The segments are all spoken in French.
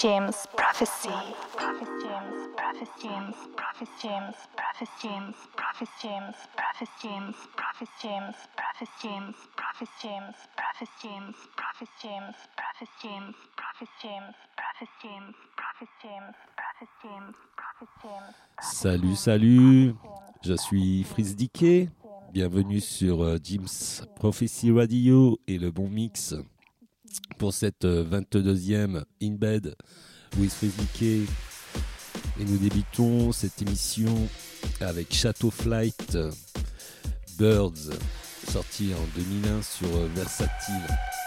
James Prophecy. James, Prophet James, Prophet James, Prophet James, Prophet James, Prophet James, Prophet James, Prophet James, Prophet James, Prophet James, Prophet James, Prophet James, Prophet James, Prophet James, Prophet James, Prophet James, Prophet James. Salut, salut, je suis Fritz Dickey. Bienvenue sur euh, Jim's Prophecy Radio et le bon mix pour cette 22e In Bed with Dickey. Et nous débutons cette émission avec Chateau Flight Birds, sorti en 2001 sur euh, Versatile.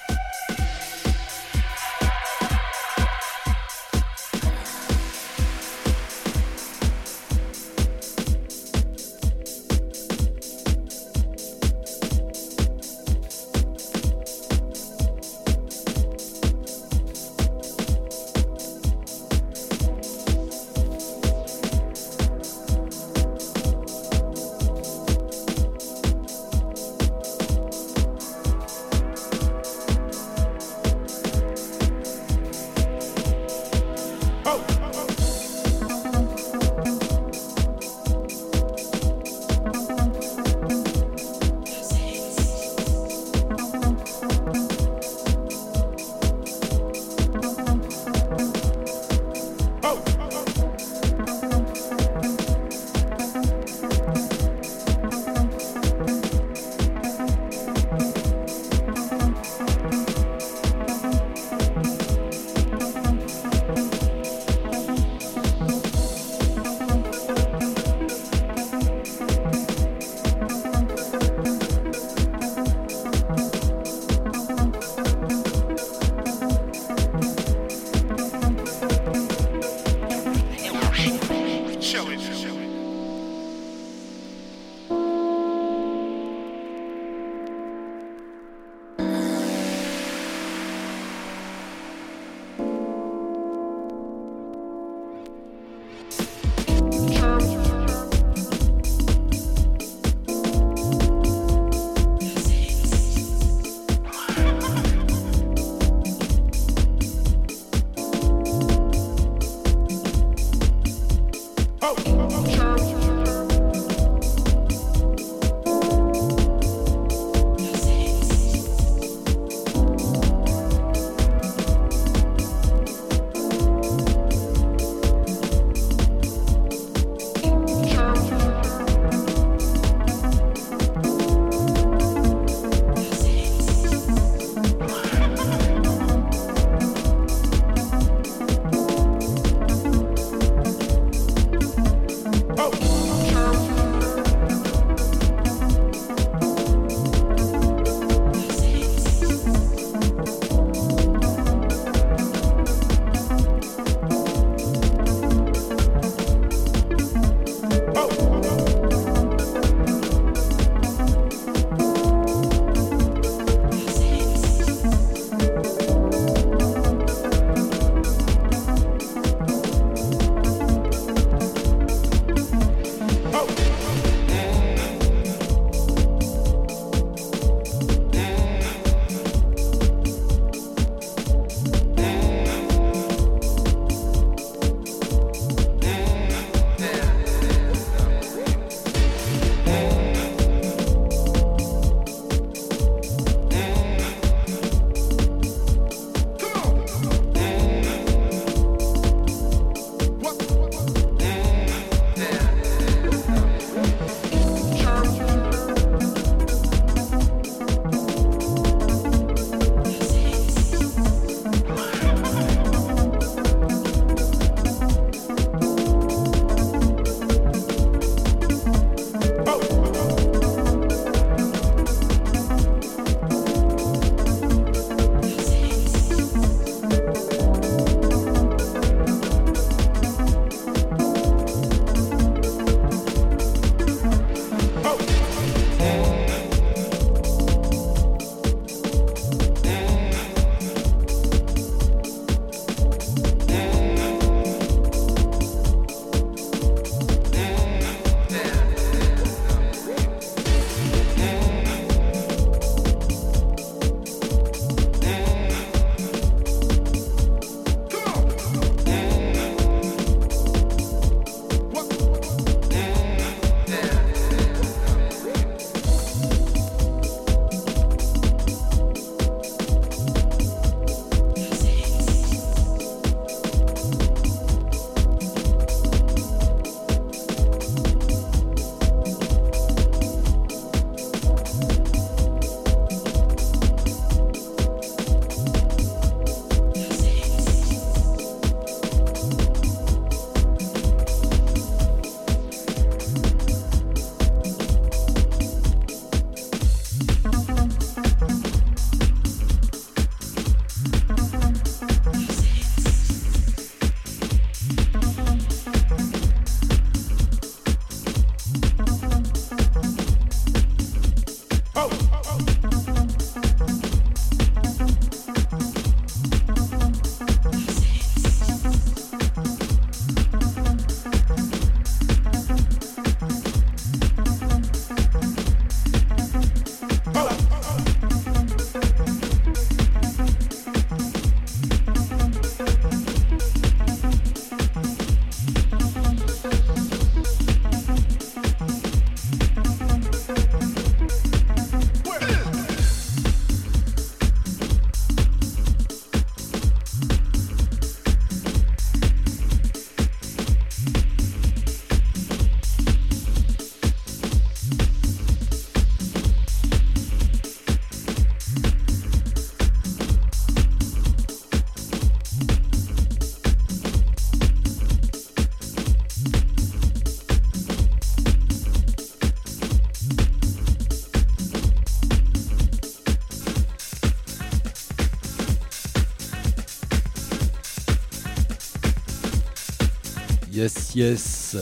Yes.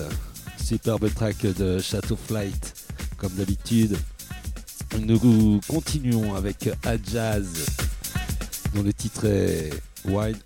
Superbe track de Chateau Flight, comme d'habitude. Nous continuons avec Ajaz, dont le titre est Wine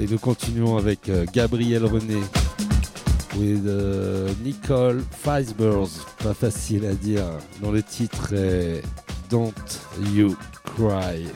Et nous continuons avec euh, Gabriel René. With uh, Nicole Feisberg, pas facile à dire, dont le titre est Don't You Cry.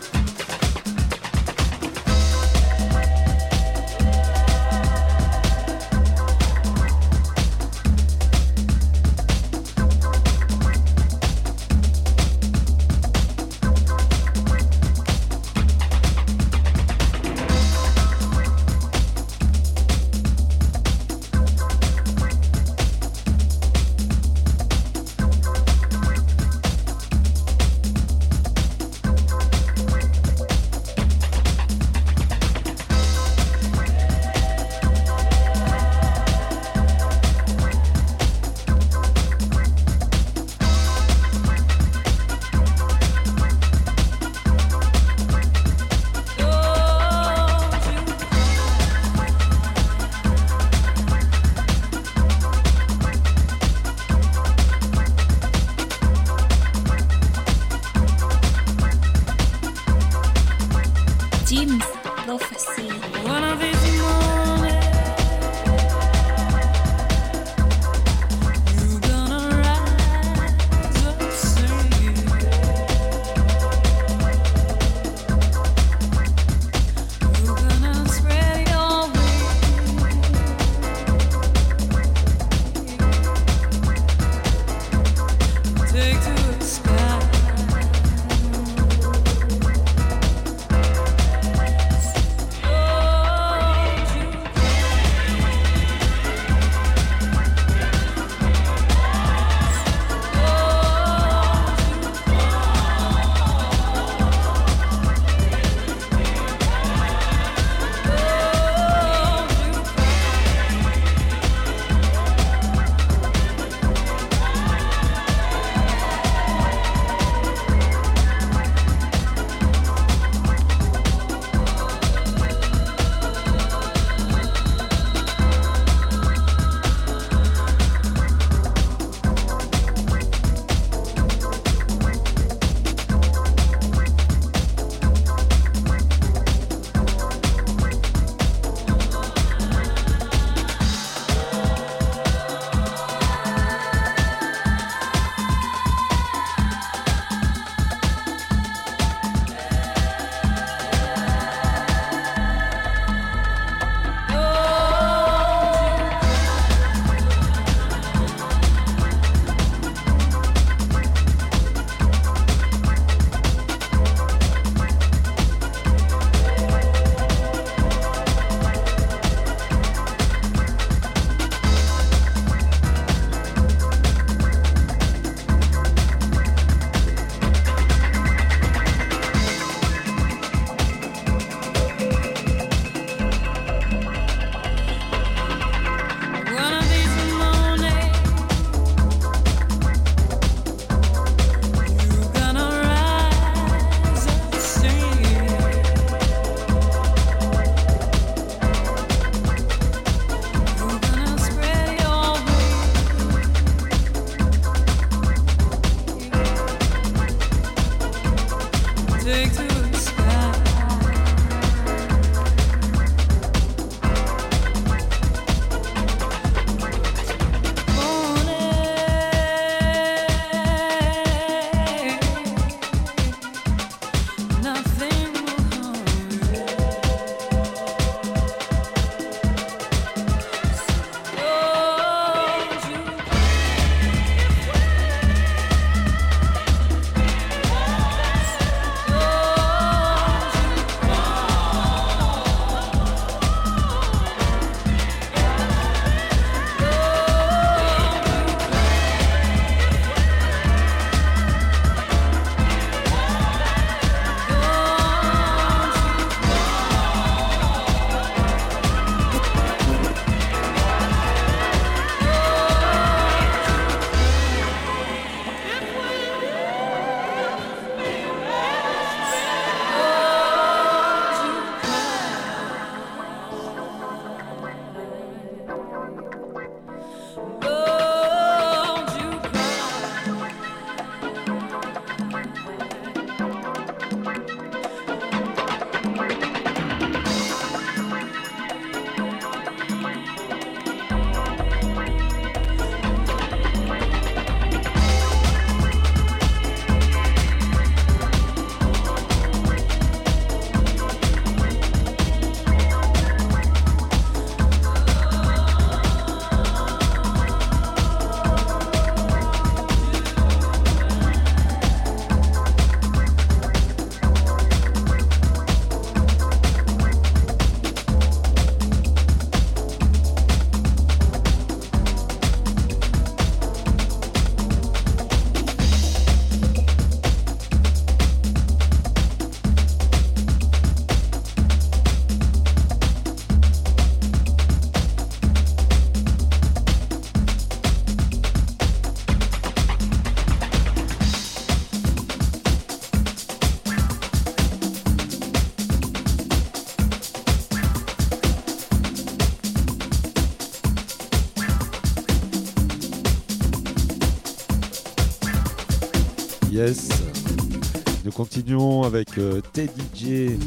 Continuons avec euh, Teddy J,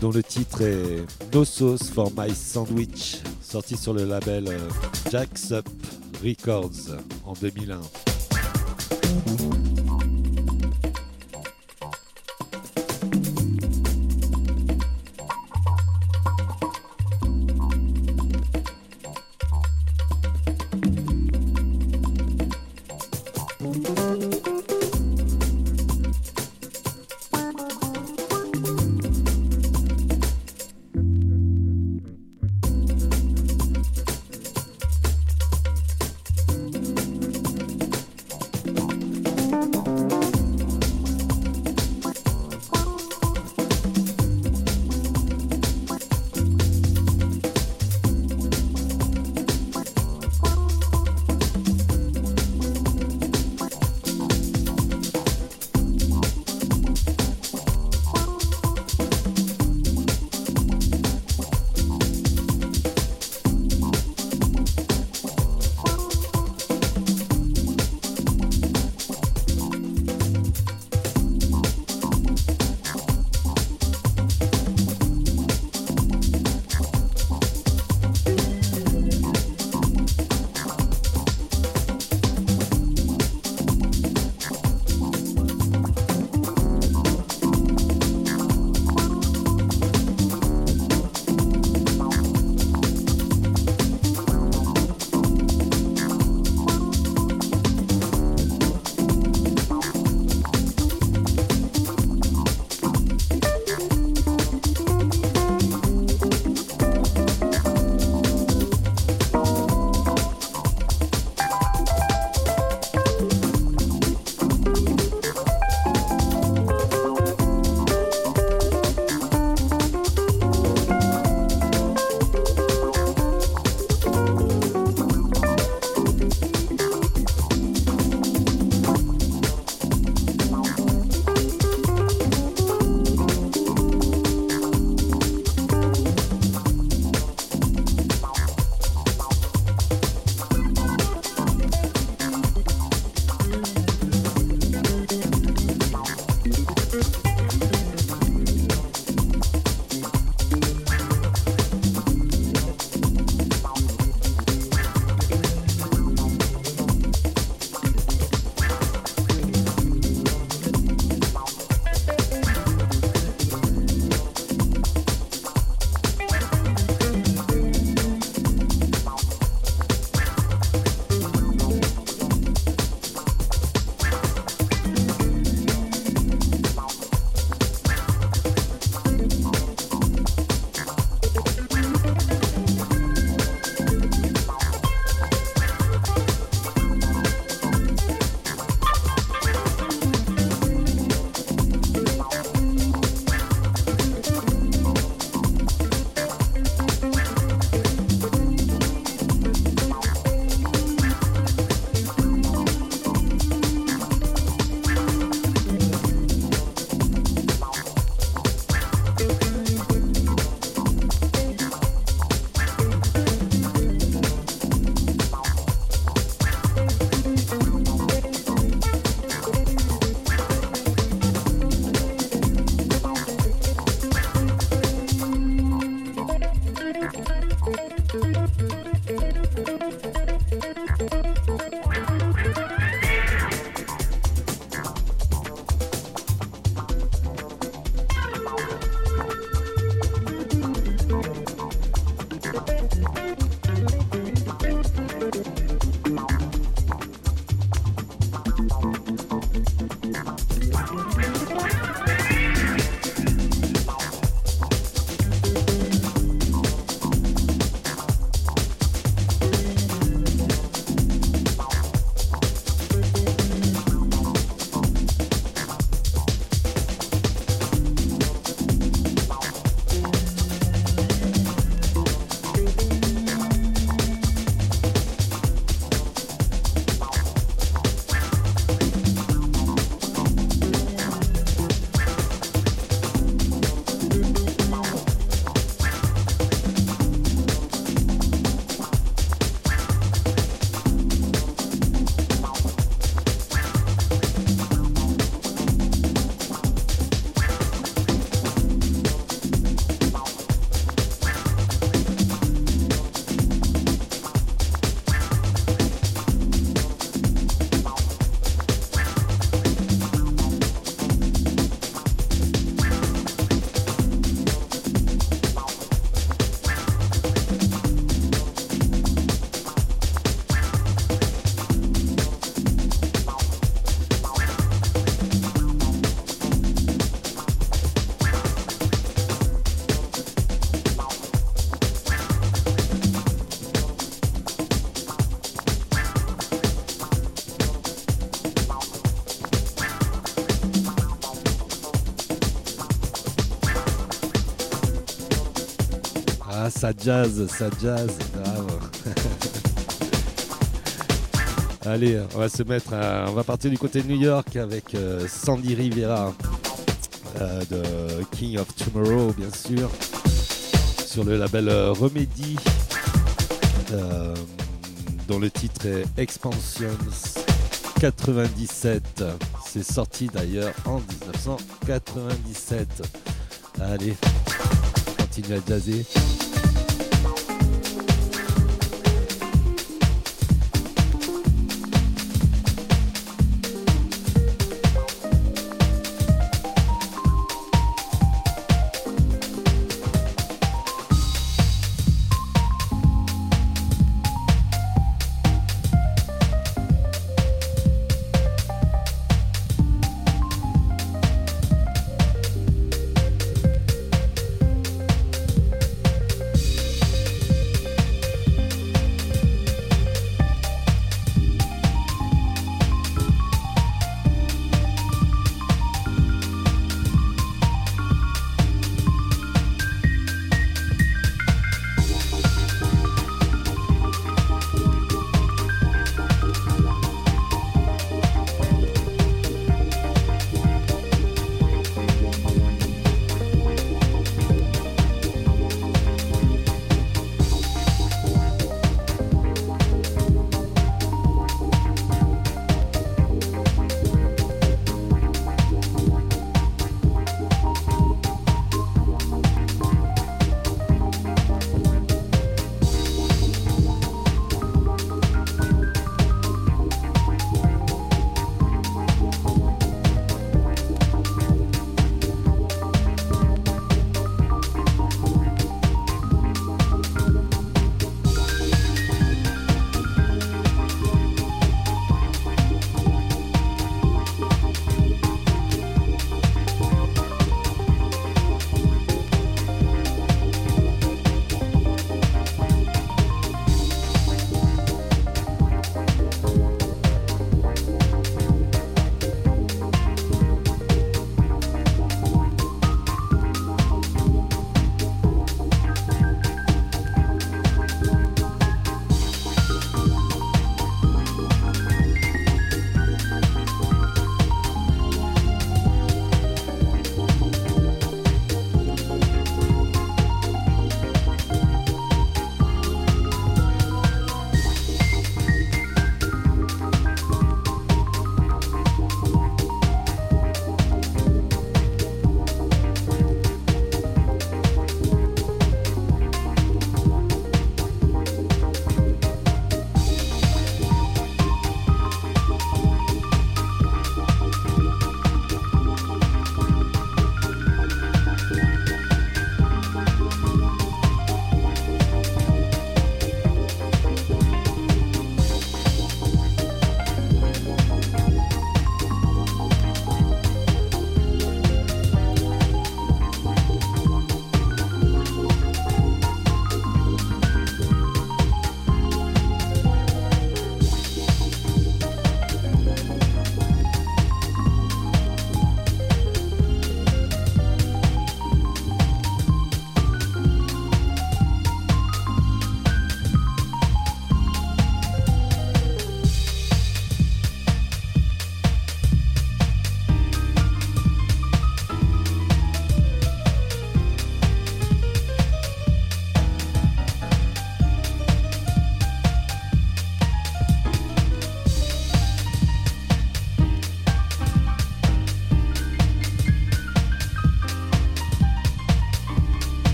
dont le titre est No Sauce for My Sandwich, sorti sur le label euh, Jacks Up Records en 2001. Ça jazz, ça jazz, bravo. Allez, on va se mettre, on va partir du côté de New York avec euh, Sandy Rivera euh, de King of Tomorrow, bien sûr, sur le label euh, Remedy, dont le titre est Expansions 97. C'est sorti d'ailleurs en 1997. Allez, continue à jazzer.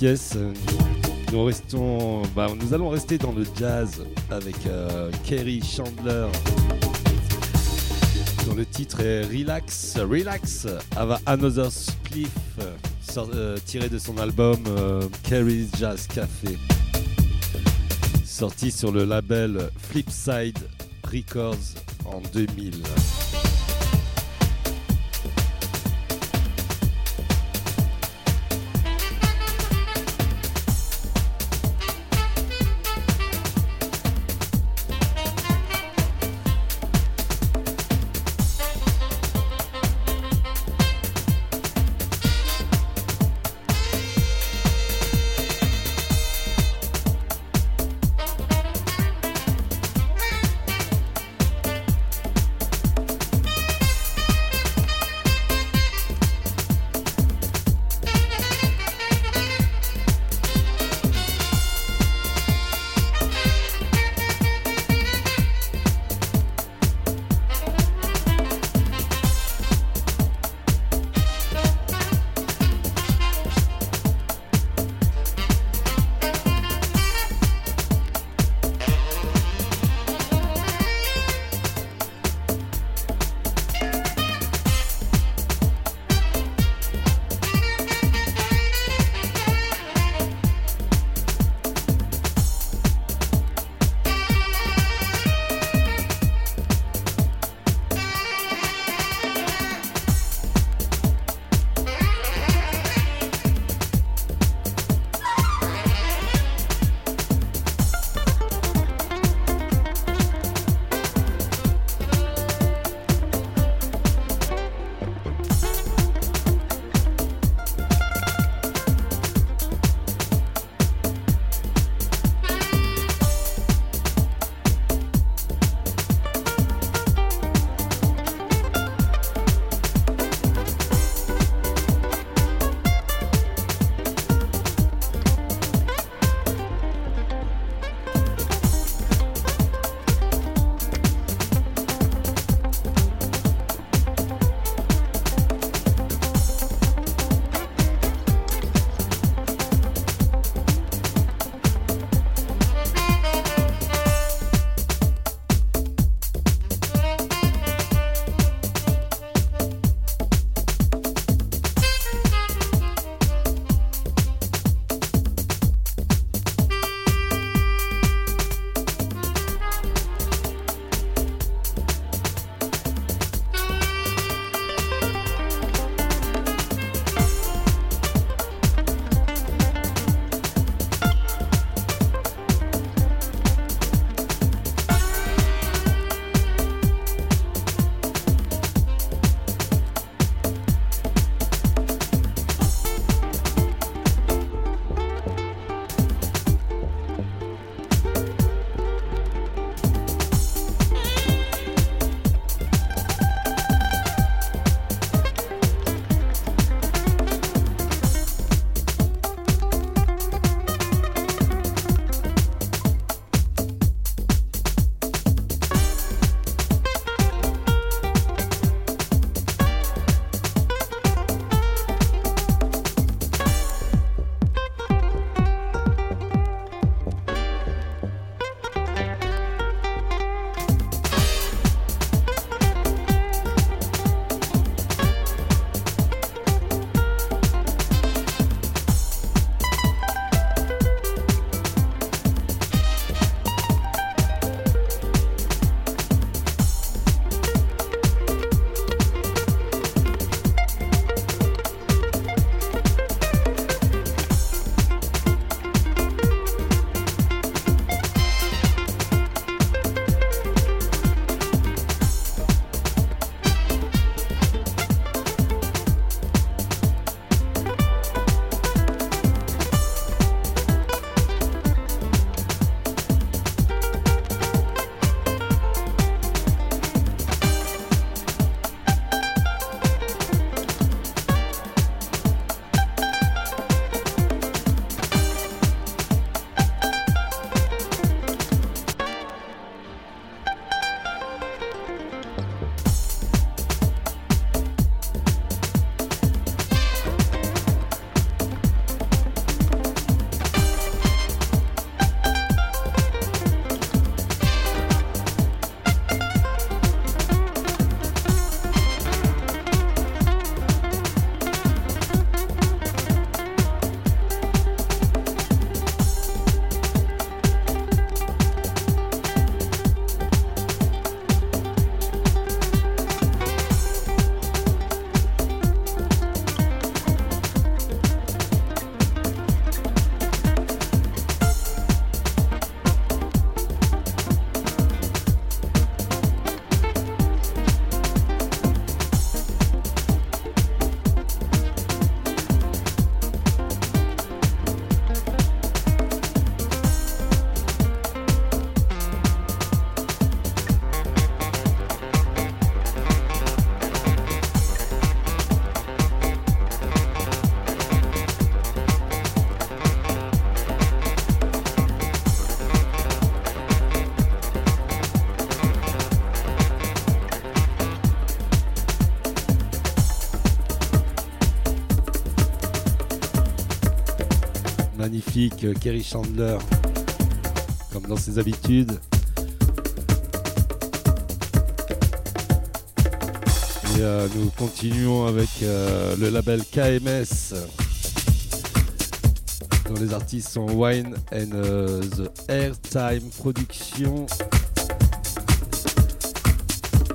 Yes. Nous, restons, bah, allons rester dans le jazz avec euh, Kerry Chandler. Dont le titre est Relax, Relax, Another Spliff, euh, tiré de son album euh, Kerry's Jazz Café. Sorti sur le label Flipside Records en 2000. Euh, Kerry Chandler, comme dans ses habitudes. Et euh, nous continuons avec euh, le label KMS, dont les artistes sont Wine and the Airtime Production,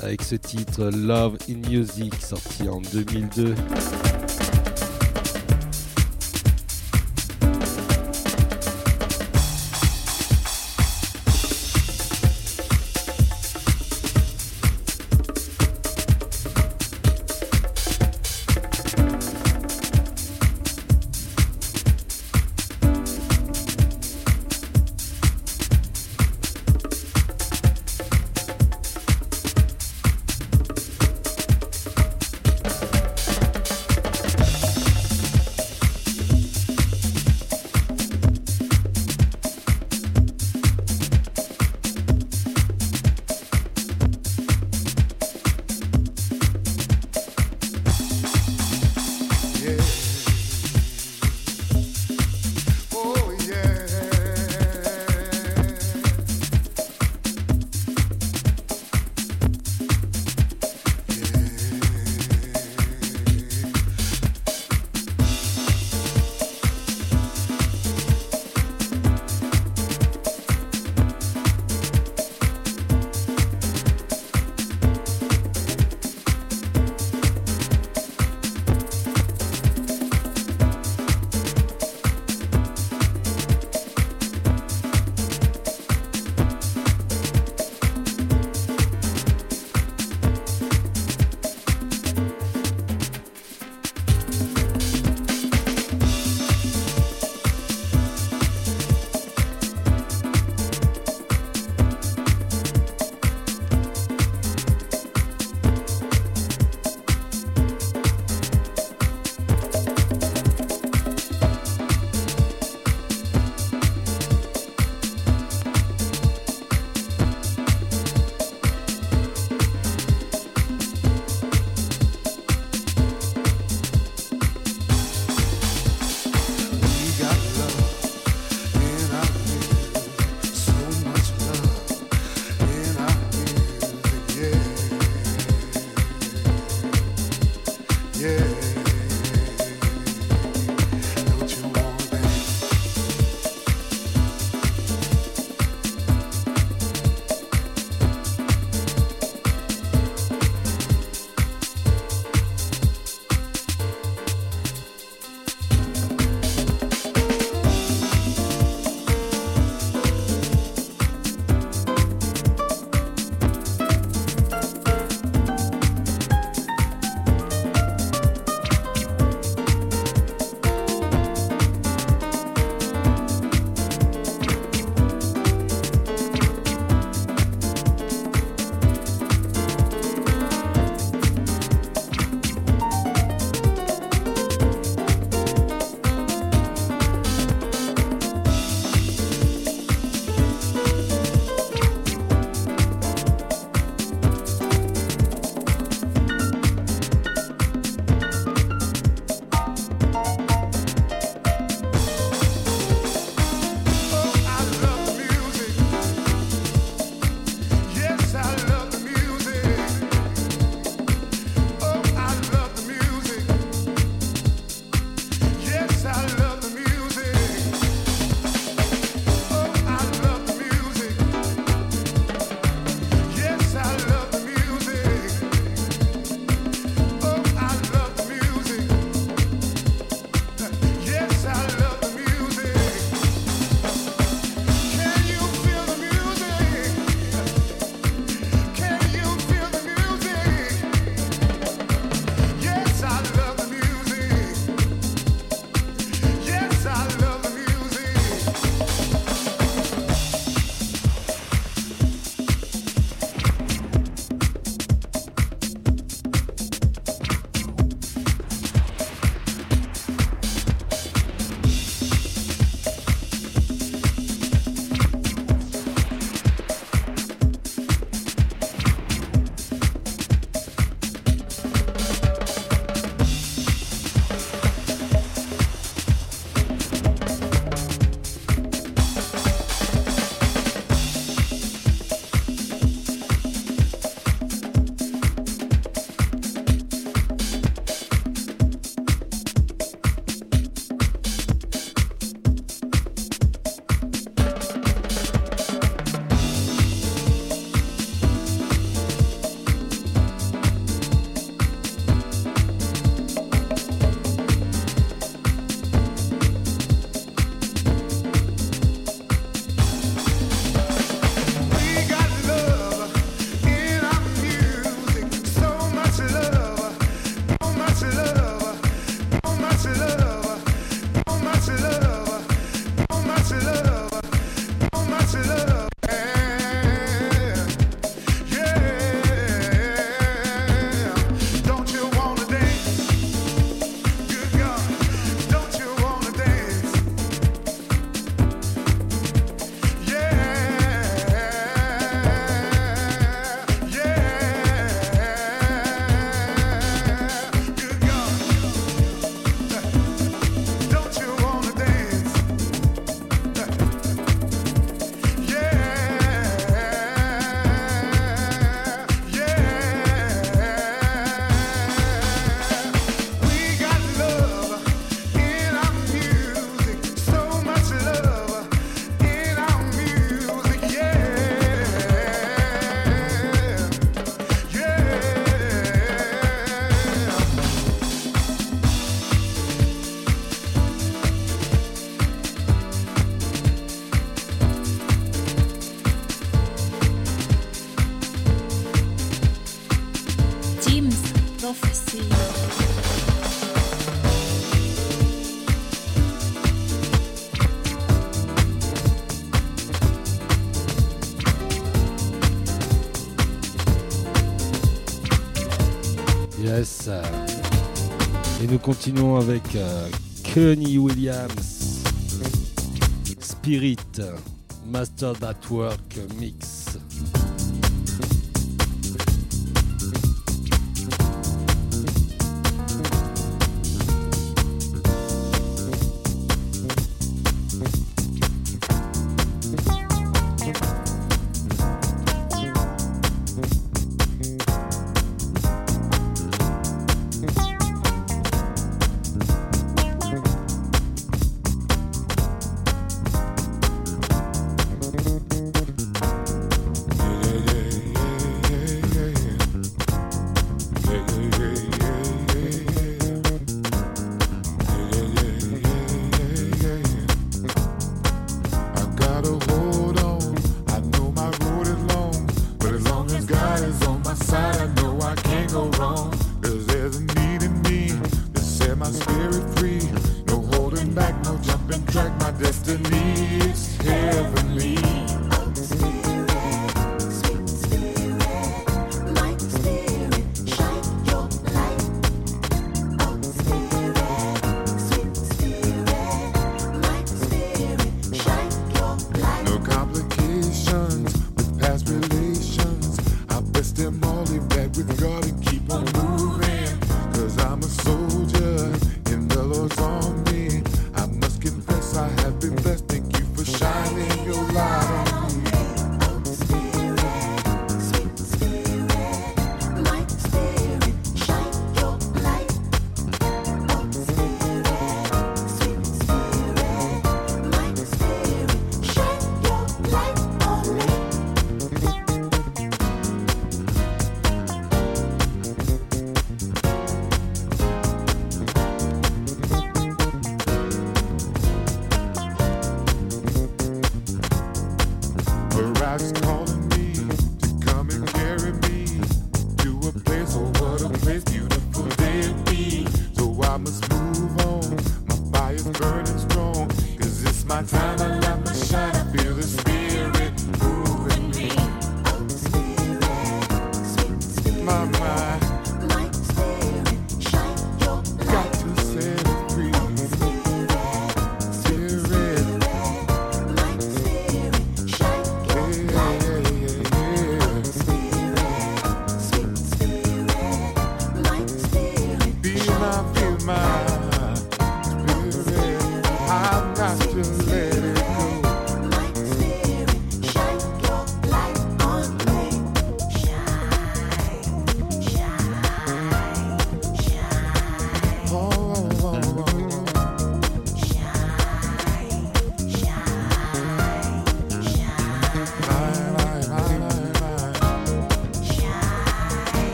avec ce titre Love in Music, sorti en 2002. Et nous continuons avec euh, Kenny Williams, Spirit, Master That Work Mix.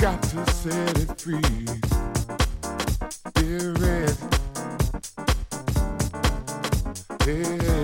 got to set it free. Be ready. Yeah.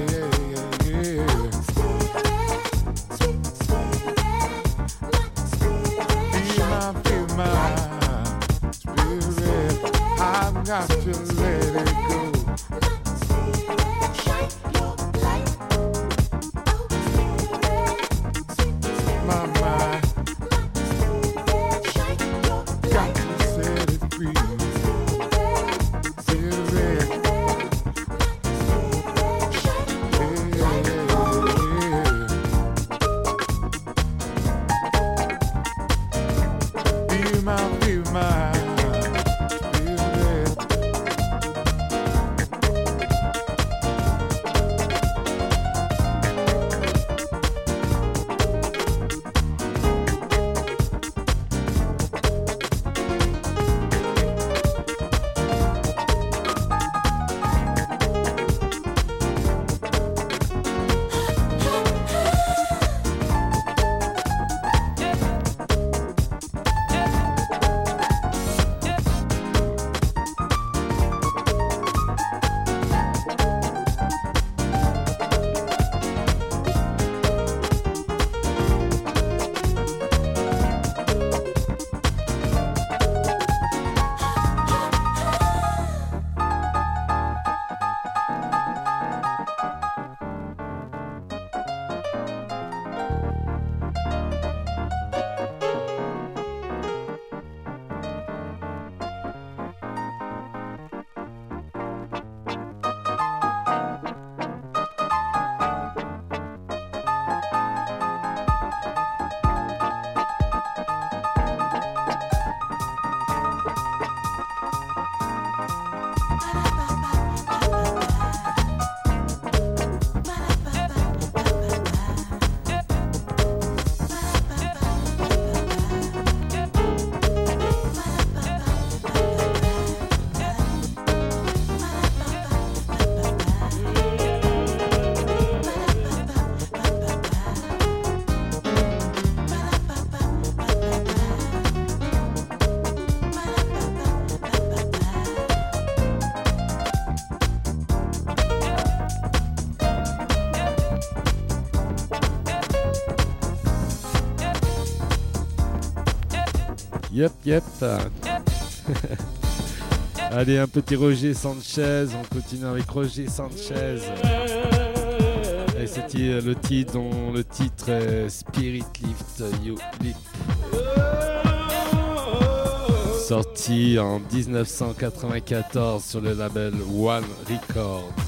Yep, yep. Allez, un petit Roger Sanchez. On continue avec Roger Sanchez. Et c'était le titre dont le titre est Spirit Lift You Lip. Sorti en 1994 sur le label One Records.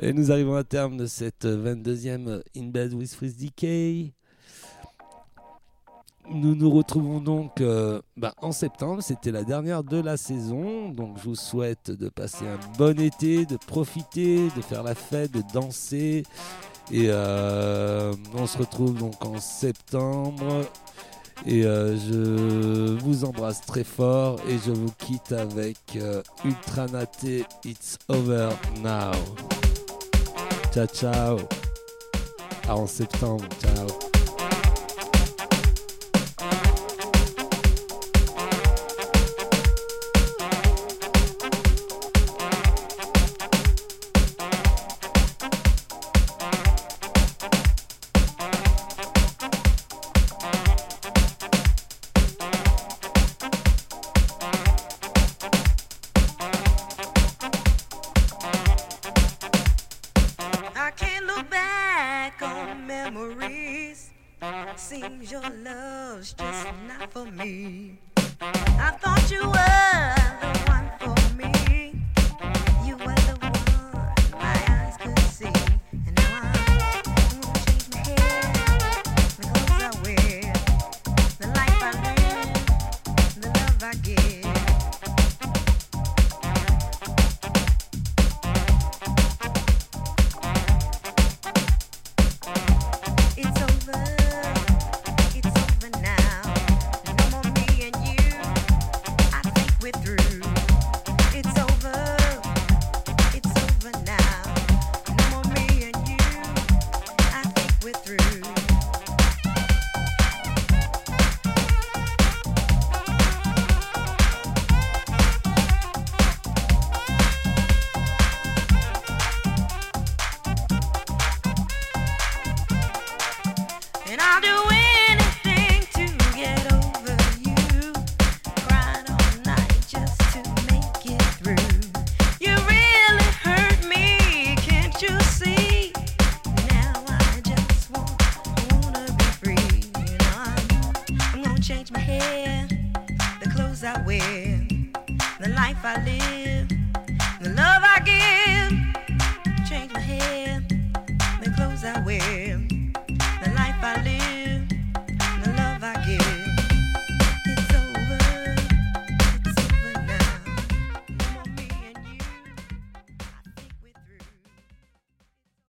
Et nous arrivons à terme de cette 22e In Bed with Freeze Decay. Nous nous retrouvons donc euh, bah, en septembre, c'était la dernière de la saison, donc je vous souhaite de passer un bon été, de profiter, de faire la fête, de danser. Et euh, on se retrouve donc en septembre. Et euh, je vous embrasse très fort et je vous quitte avec Ultra Naté It's Over Now. Ciao, ciao. À en septembre. Ciao. For me.